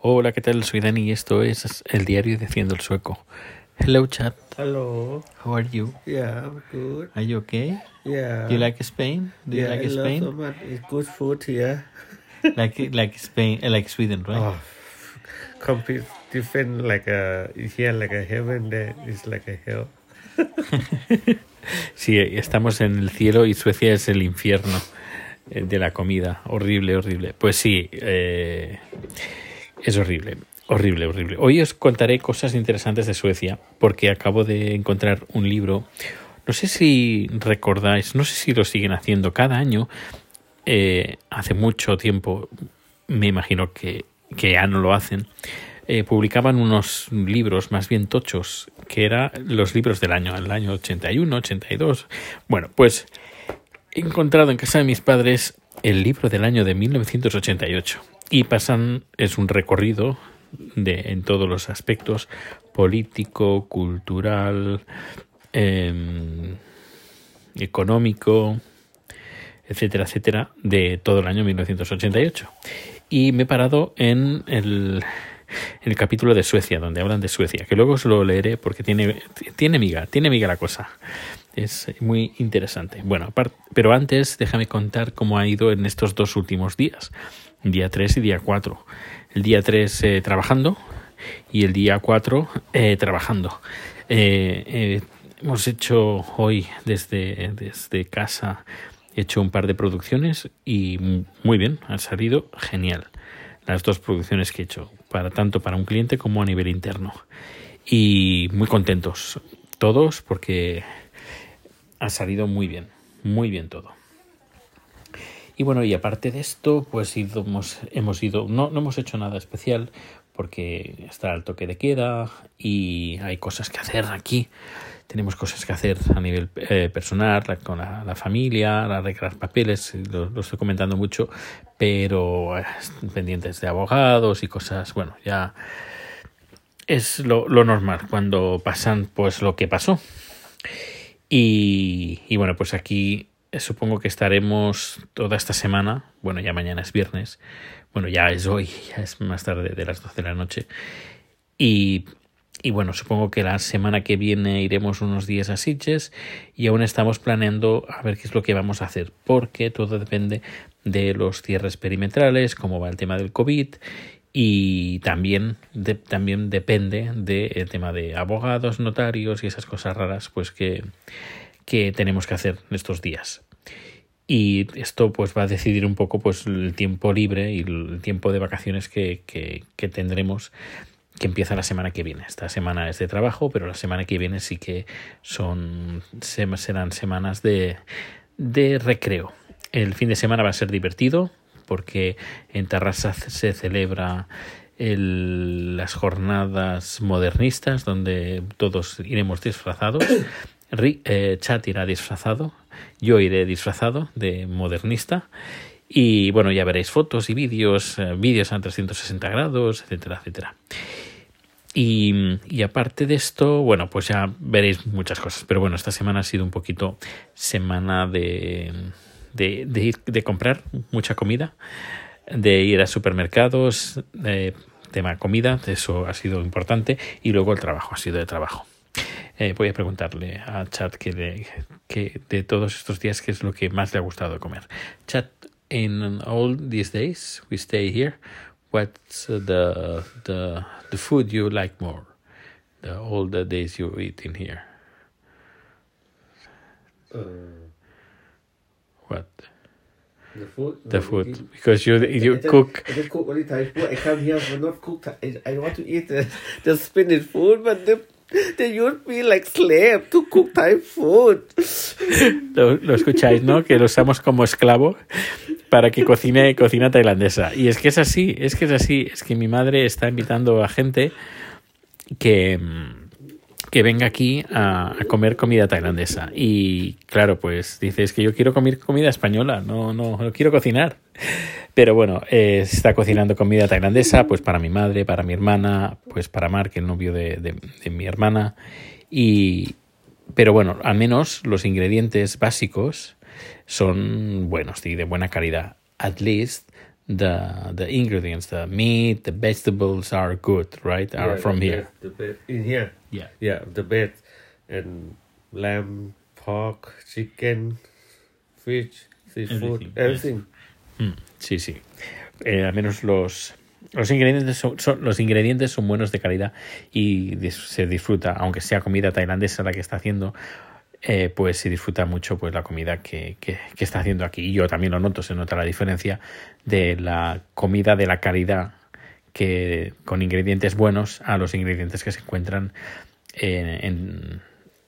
Hola, ¿qué tal? Soy Dani y esto es el diario de Haciendo el Sueco. Hello, chat. Hello. How are you? Yeah, I'm good. Are you okay? Yeah. Do you like Spain? Do you yeah, like I love Spain? so much. It's good food here. like like Spain, uh, like Sweden, right? Oh, complete different. Like a here, like a heaven. There is like a hell. Sí, estamos en el cielo y Suecia es el infierno eh, de la comida. Horrible, horrible. Pues sí, eh, es horrible. Horrible, horrible. Hoy os contaré cosas interesantes de Suecia porque acabo de encontrar un libro. No sé si recordáis, no sé si lo siguen haciendo cada año. eh, hace mucho tiempo, me imagino que, que ya no lo hacen. eh, publicaban unos libros más bien tochos, que eran los libros del año, el año 81, 82. Bueno, pues he encontrado en casa de mis padres el libro del año de 1988 y pasan, es un recorrido de, en todos los aspectos, político, cultural, em, económico, etcétera, etcétera, de todo el año 1988. Y me he parado en el, el capítulo de Suecia, donde hablan de Suecia, que luego os lo leeré porque tiene, tiene miga, tiene miga la cosa. Es muy interesante. Bueno, pero antes déjame contar cómo ha ido en estos dos últimos días, día 3 y día 4. El día 3 eh, trabajando y el día 4 eh, trabajando. Eh, eh, hemos hecho hoy desde, desde casa, he hecho un par de producciones y muy bien, han salido genial. Las dos producciones que he hecho, para tanto para un cliente como a nivel interno. Y muy contentos todos porque ha salido muy bien, muy bien todo. Y bueno, y aparte de esto, pues hemos, hemos ido, no, no hemos hecho nada especial porque está el toque de queda y hay cosas que hacer aquí. Tenemos cosas que hacer a nivel eh, personal, la, con la, la, familia, arreglar papeles, lo, lo, estoy comentando mucho, pero eh, pendientes de abogados y cosas, bueno, ya es lo, lo normal cuando pasan pues lo que pasó. Y, y, bueno, pues aquí supongo que estaremos toda esta semana. Bueno, ya mañana es viernes. Bueno, ya es hoy, ya es más tarde de las 12 de la noche. Y, y bueno, supongo que la semana que viene iremos unos días a Sitges y aún estamos planeando a ver qué es lo que vamos a hacer, porque todo depende de los cierres perimetrales, cómo va el tema del COVID y también, de, también depende del tema de abogados, notarios y esas cosas raras pues que, que tenemos que hacer en estos días. Y esto pues va a decidir un poco pues el tiempo libre y el tiempo de vacaciones que, que, que tendremos que empieza la semana que viene. Esta semana es de trabajo, pero la semana que viene sí que son serán semanas de, de recreo. El fin de semana va a ser divertido porque en Tarrasa se celebra el, las jornadas modernistas donde todos iremos disfrazados. Eh, Chat irá disfrazado, yo iré disfrazado de modernista y bueno, ya veréis fotos y vídeos, eh, vídeos a 360 grados, etcétera, etcétera. Y, aparte de esto, bueno, pues ya veréis muchas cosas. Pero bueno, esta semana ha sido un poquito semana de, de, de ir, de comprar mucha comida, de ir a supermercados, de tema comida, eso ha sido importante. Y luego el trabajo, ha sido de trabajo. Eh, voy a preguntarle a Chat que de, que de todos estos días qué es lo que más le ha gustado comer. Chat, in all these days we stay here, what's the the the food you like more? The all the days you eat in here. Uh, What? the food. The food because you you I cook. I just cook only Thai food. I come here for not cook. I, I want to eat the, the Spanish food, but they use me like slave to cook Thai food. Lo, lo escucháis, ¿no? Que lo usamos como esclavo para que cocine cocina tailandesa. Y es que es así, es que es así. Es que mi madre está invitando a gente que, que venga aquí a, comer comida tailandesa. Y claro, pues dices que yo quiero comer comida española, no, no, no quiero cocinar. Pero bueno, eh, se está cocinando comida tailandesa, pues para mi madre, para mi hermana, pues para Mark, el novio de, de, de mi hermana. Y, pero bueno, al menos los ingredientes básicos son buenos y de buena calidad. At least the the ingredients, the meat, the vegetables are good, right? Are Yeah, from the here. best- the best in here. Yeah. Yeah, the best and lamb, pork, chicken, fish, seafood, Everything, yes. Mm, sí, sí. Eh, al menos los, los, ingredientes son, los ingredientes son buenos de calidad y se disfruta, aunque sea comida tailandesa la que está haciendo, eh, pues se disfruta mucho pues la comida que, que- está haciendo aquí. Y yo también lo noto, se nota la diferencia de la comida de la calidad que con ingredientes buenos a los ingredientes que se encuentran en, en,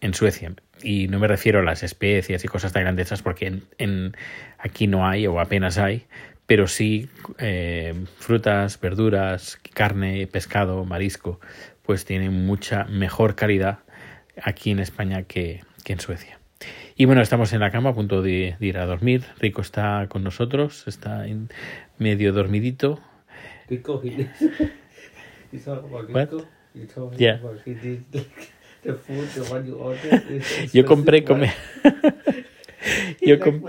en Suecia. Y no me refiero a las especias y cosas tailandesas porque en, en- aquí no hay o apenas hay, pero sí eh, frutas, verduras, carne, pescado, marisco, pues tienen mucha mejor calidad aquí en España que, que en Suecia. Y bueno, estamos en la cama a punto de, de ir a dormir. Rico está con nosotros, está en medio dormidito. Rico, he did. you talk about What? Rico? You told him Yeah. about he did the food, the one you ordered. Yo compré? He yo com-.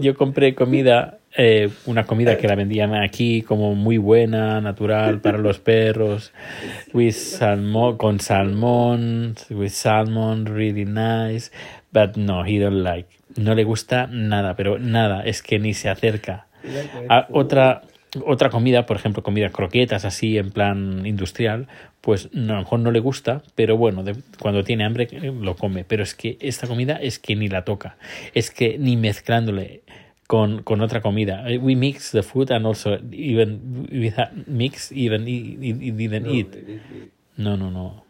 Yo compré comida, eh, una comida que la vendían aquí como muy buena, natural para los perros, with salmon, con salmón, with salmon, really nice, but no, he don't like. No le gusta nada, pero nada, es que ni se acerca. My Ah, otra otra comida, por ejemplo, comida croquetas así en plan industrial, pues no, a lo mejor no le gusta, pero bueno, de- cuando tiene hambre eh, lo come. Pero es que esta comida es que ni la toca, es que ni mezclándole con, con otra comida. Eh, We mix the food and also even mix even he, didn't No, eat. No, no, no.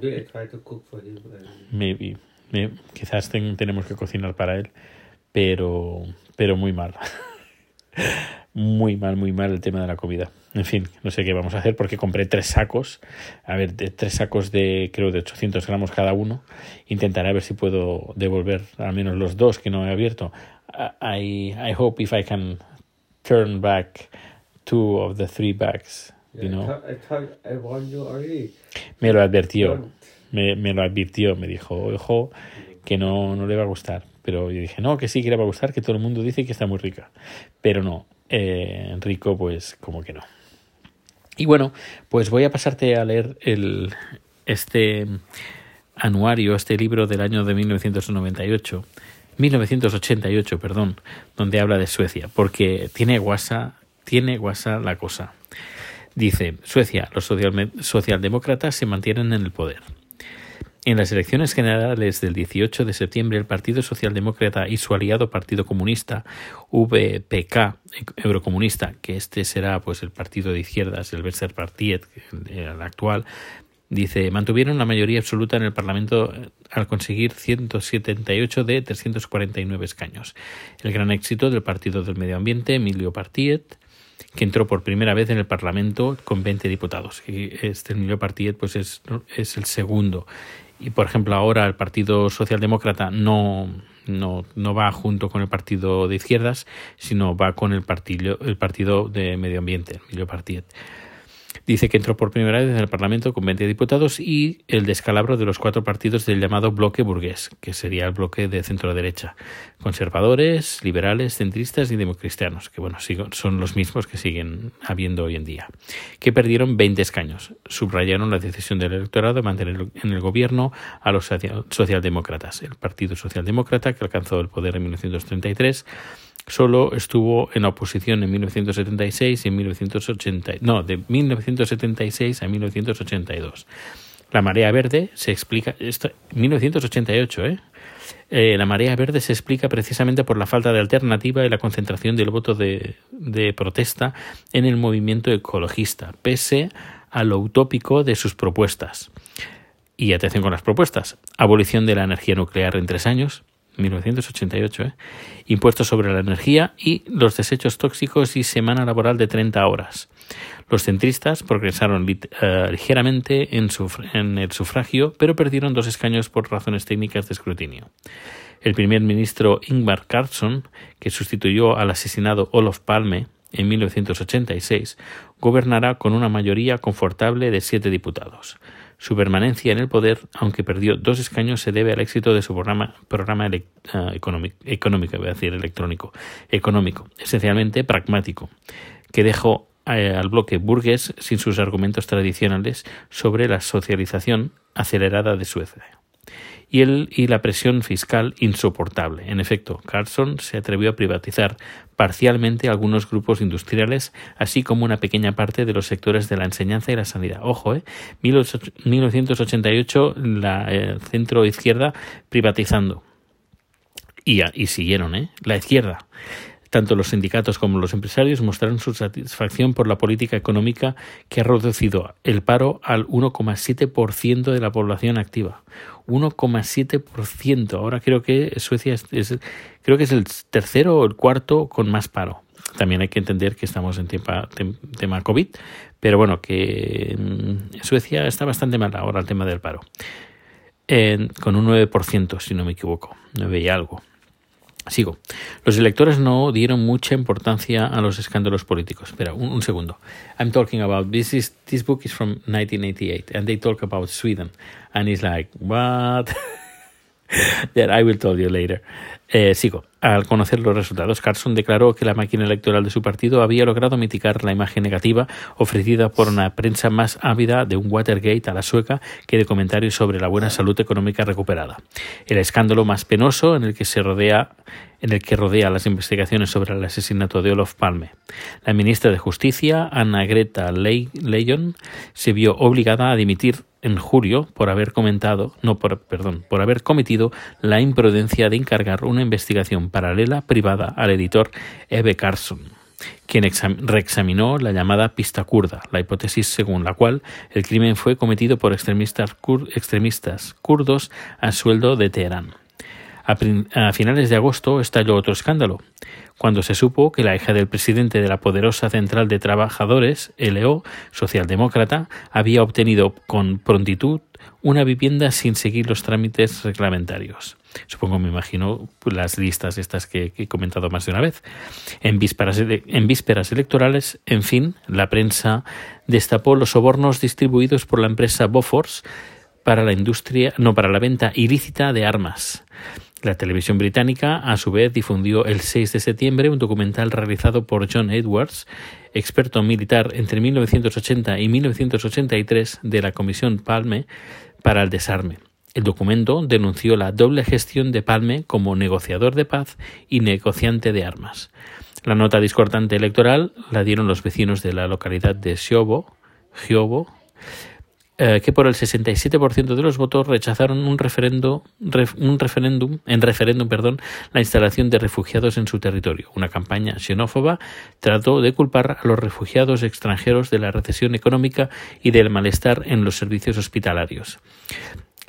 Maybe I try to cook for him. And Maybe. Quizás ten- tenemos que cocinar para él, pero, pero muy mal. muy mal, muy mal el tema de la comida. En fin, no sé qué vamos a hacer porque compré tres sacos. A ver, de, tres sacos de creo de 800 gramos cada uno. Intentaré a ver si puedo devolver al menos los dos que no he abierto. I, I hope if I can turn back two of the three bags. You know? Me lo advirtió. Me, me lo advirtió, me dijo, ojo, que no, no le va a gustar. Pero yo dije, no, que sí que le va a gustar, que todo el mundo dice que está muy rica. Pero no, eh, rico pues como que no. Y bueno, pues voy a pasarte a leer el, este anuario, este libro del año de 1998, 1988, perdón, donde habla de Suecia, porque tiene guasa, tiene guasa la cosa. Dice, Suecia, los social- socialdemócratas se mantienen en el poder. En las elecciones generales del 18 de septiembre, el Partido Socialdemócrata y su aliado Partido Comunista, VPK, Eurocomunista, que este será pues el partido de izquierdas, el Partiet, el actual, dice, mantuvieron la mayoría absoluta en el Parlamento al conseguir 178 de 349 escaños. El gran éxito del Partido del Medio Ambiente, Emilio Partiet, que entró por primera vez en el Parlamento con 20 diputados. Y este Emilio Partiet pues es, es el segundo. Y por ejemplo ahora el Partido Socialdemócrata no, no, no va junto con el Partido de Izquierdas, sino va con el partido, el partido de Medio Ambiente, Emilio Partiet. Dice que entró por primera vez en el Parlamento con 20 diputados y el descalabro de los cuatro partidos del llamado bloque burgués, que sería el bloque de centro-derecha. Conservadores, liberales, centristas y democristianos, que bueno, son los mismos que siguen habiendo hoy en día, que perdieron 20 escaños. Subrayaron la decisión del electorado de mantener en el gobierno a los social- socialdemócratas. El Partido Socialdemócrata, que alcanzó el poder en 1933, solo estuvo en la oposición en 1976 y en 1980, no, de 1976 a 1982. La marea verde se explica, esto, 1988, ¿eh? Eh, la marea verde se explica precisamente por la falta de alternativa y la concentración del voto de, de protesta en el movimiento ecologista, pese a lo utópico de sus propuestas. Y atención con las propuestas. Abolición de la energía nuclear en tres años, 1988, ¿eh? impuestos sobre la energía y los desechos tóxicos y semana laboral de 30 horas. Los centristas progresaron eh, ligeramente en el sufragio, pero perdieron dos escaños por razones técnicas de escrutinio. El primer ministro Ingvar Carlsson, que sustituyó al asesinado Olof Palme en 1986, gobernará con una mayoría confortable de siete diputados. Su permanencia en el poder, aunque perdió dos escaños, se debe al éxito de su programa, uh, económico, decir electrónico, económico, esencialmente pragmático, que dejó eh, al bloque burgués sin sus argumentos tradicionales sobre la socialización acelerada de Suecia y, el, y la presión fiscal insoportable. En efecto, Carlson se atrevió a privatizar parcialmente algunos grupos industriales, así como una pequeña parte de los sectores de la enseñanza y la sanidad. Ojo, ¿eh? 1988 la eh, centro izquierda privatizando. Y, y siguieron, ¿eh? La izquierda. Tanto los sindicatos como los empresarios mostraron su satisfacción por la política económica que ha reducido el paro al 1,7% de la población activa. 1,7%. Ahora creo que Suecia es, creo que es el tercero o el cuarto con más paro. También hay que entender que estamos en tema, tema COVID, pero bueno, que mm, Suecia está bastante mal ahora el tema del paro. con un 9%, si no me equivoco, 9 y algo. Sigo. Los electores no dieron mucha importancia a los escándalos políticos. Espera, un, un, segundo. I'm talking about this is this book is from 1988 and they talk about Sweden and it's like what? That I will tell you later. Eh, sigo. Al conocer los resultados, Carson declaró que la máquina electoral de su partido había logrado mitigar la imagen negativa ofrecida por una prensa más ávida de un Watergate a la sueca que de comentarios sobre la buena salud económica recuperada. El escándalo más penoso en el que se rodea en el que rodea las investigaciones sobre el asesinato de Olof Palme. La ministra de Justicia, Anna Greta Leyon, se vio obligada a dimitir en julio por haber comentado, no por, perdón, por haber cometido la imprudencia de encargar una investigación paralela privada al editor Eve Carson, quien reexaminó la llamada pista kurda, la hipótesis según la cual el crimen fue cometido por extremistas, extremistas kurdos a sueldo de Teherán. A, finales de agosto estalló otro escándalo, cuando se supo que la hija del presidente de la poderosa Central de Trabajadores, LO, socialdemócrata, había obtenido con prontitud una vivienda sin seguir los trámites reglamentarios. Supongo, me imagino, las listas estas que, he comentado más de una vez. En vísperas, en vísperas electorales, en fin, la prensa destapó los sobornos distribuidos por la empresa Bofors para la industria, no para la venta ilícita de armas. La televisión británica, a su vez, difundió el 6 de septiembre un documental realizado por John Edwards, experto militar entre 1980 y 1983 de la Comisión Palme para el Desarme. El documento denunció la doble gestión de Palme como negociador de paz y negociante de armas. La nota discordante electoral la dieron los vecinos de la localidad de Siobo, Giobo, eh, que por el 67% de los votos rechazaron un, referendo, un referéndum, en referéndum perdón, la instalación de refugiados en su territorio. Una campaña xenófoba trató de culpar a los refugiados extranjeros de la recesión económica y del malestar en los servicios hospitalarios.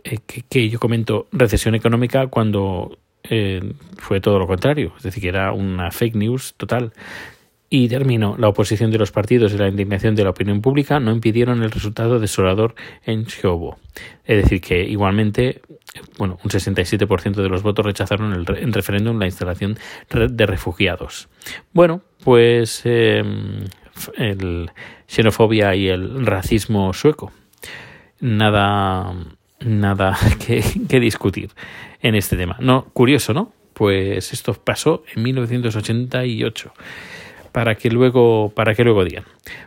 Eh, que, yo comento recesión económica cuando eh, fue todo lo contrario, es decir, que era una fake news total. Y termino. La oposición de los partidos y la indignación de la opinión pública no impidieron el resultado desolador en Xiobo. Es decir, que igualmente, bueno, un 67% de los votos rechazaron el, en referéndum la instalación de refugiados. Bueno, pues eh, el xenofobia y el racismo sueco. Nada, nada que, que discutir en este tema. No, curioso, ¿no? Pues esto pasó en 1988 para que luego, para que luego digan.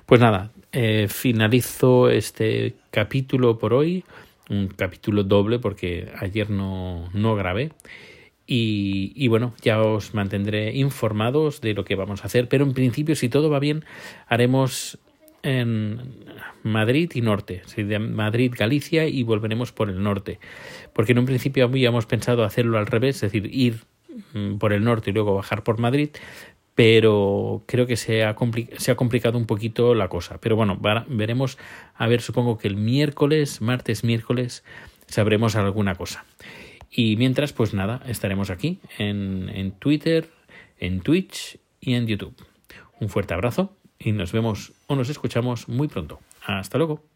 Pues nada, eh, finalizo este capítulo por hoy, un capítulo doble porque ayer no, no grabé. Y, y, bueno, ya os mantendré informados de lo que vamos a hacer, pero en principio, si todo va bien, haremos en Madrid y norte, Madrid, Galicia y volveremos por el norte, porque en un principio habíamos pensado hacerlo al revés, es decir, ir mm, por el norte y luego bajar por Madrid, pero creo que se ha, complicado un poquito la cosa. Pero bueno, veremos, a ver, supongo que el miércoles, martes, miércoles, sabremos alguna cosa. Y mientras, pues nada, estaremos aquí en Twitter, en Twitch y en YouTube. Un fuerte abrazo y nos vemos o nos escuchamos muy pronto. Hasta luego.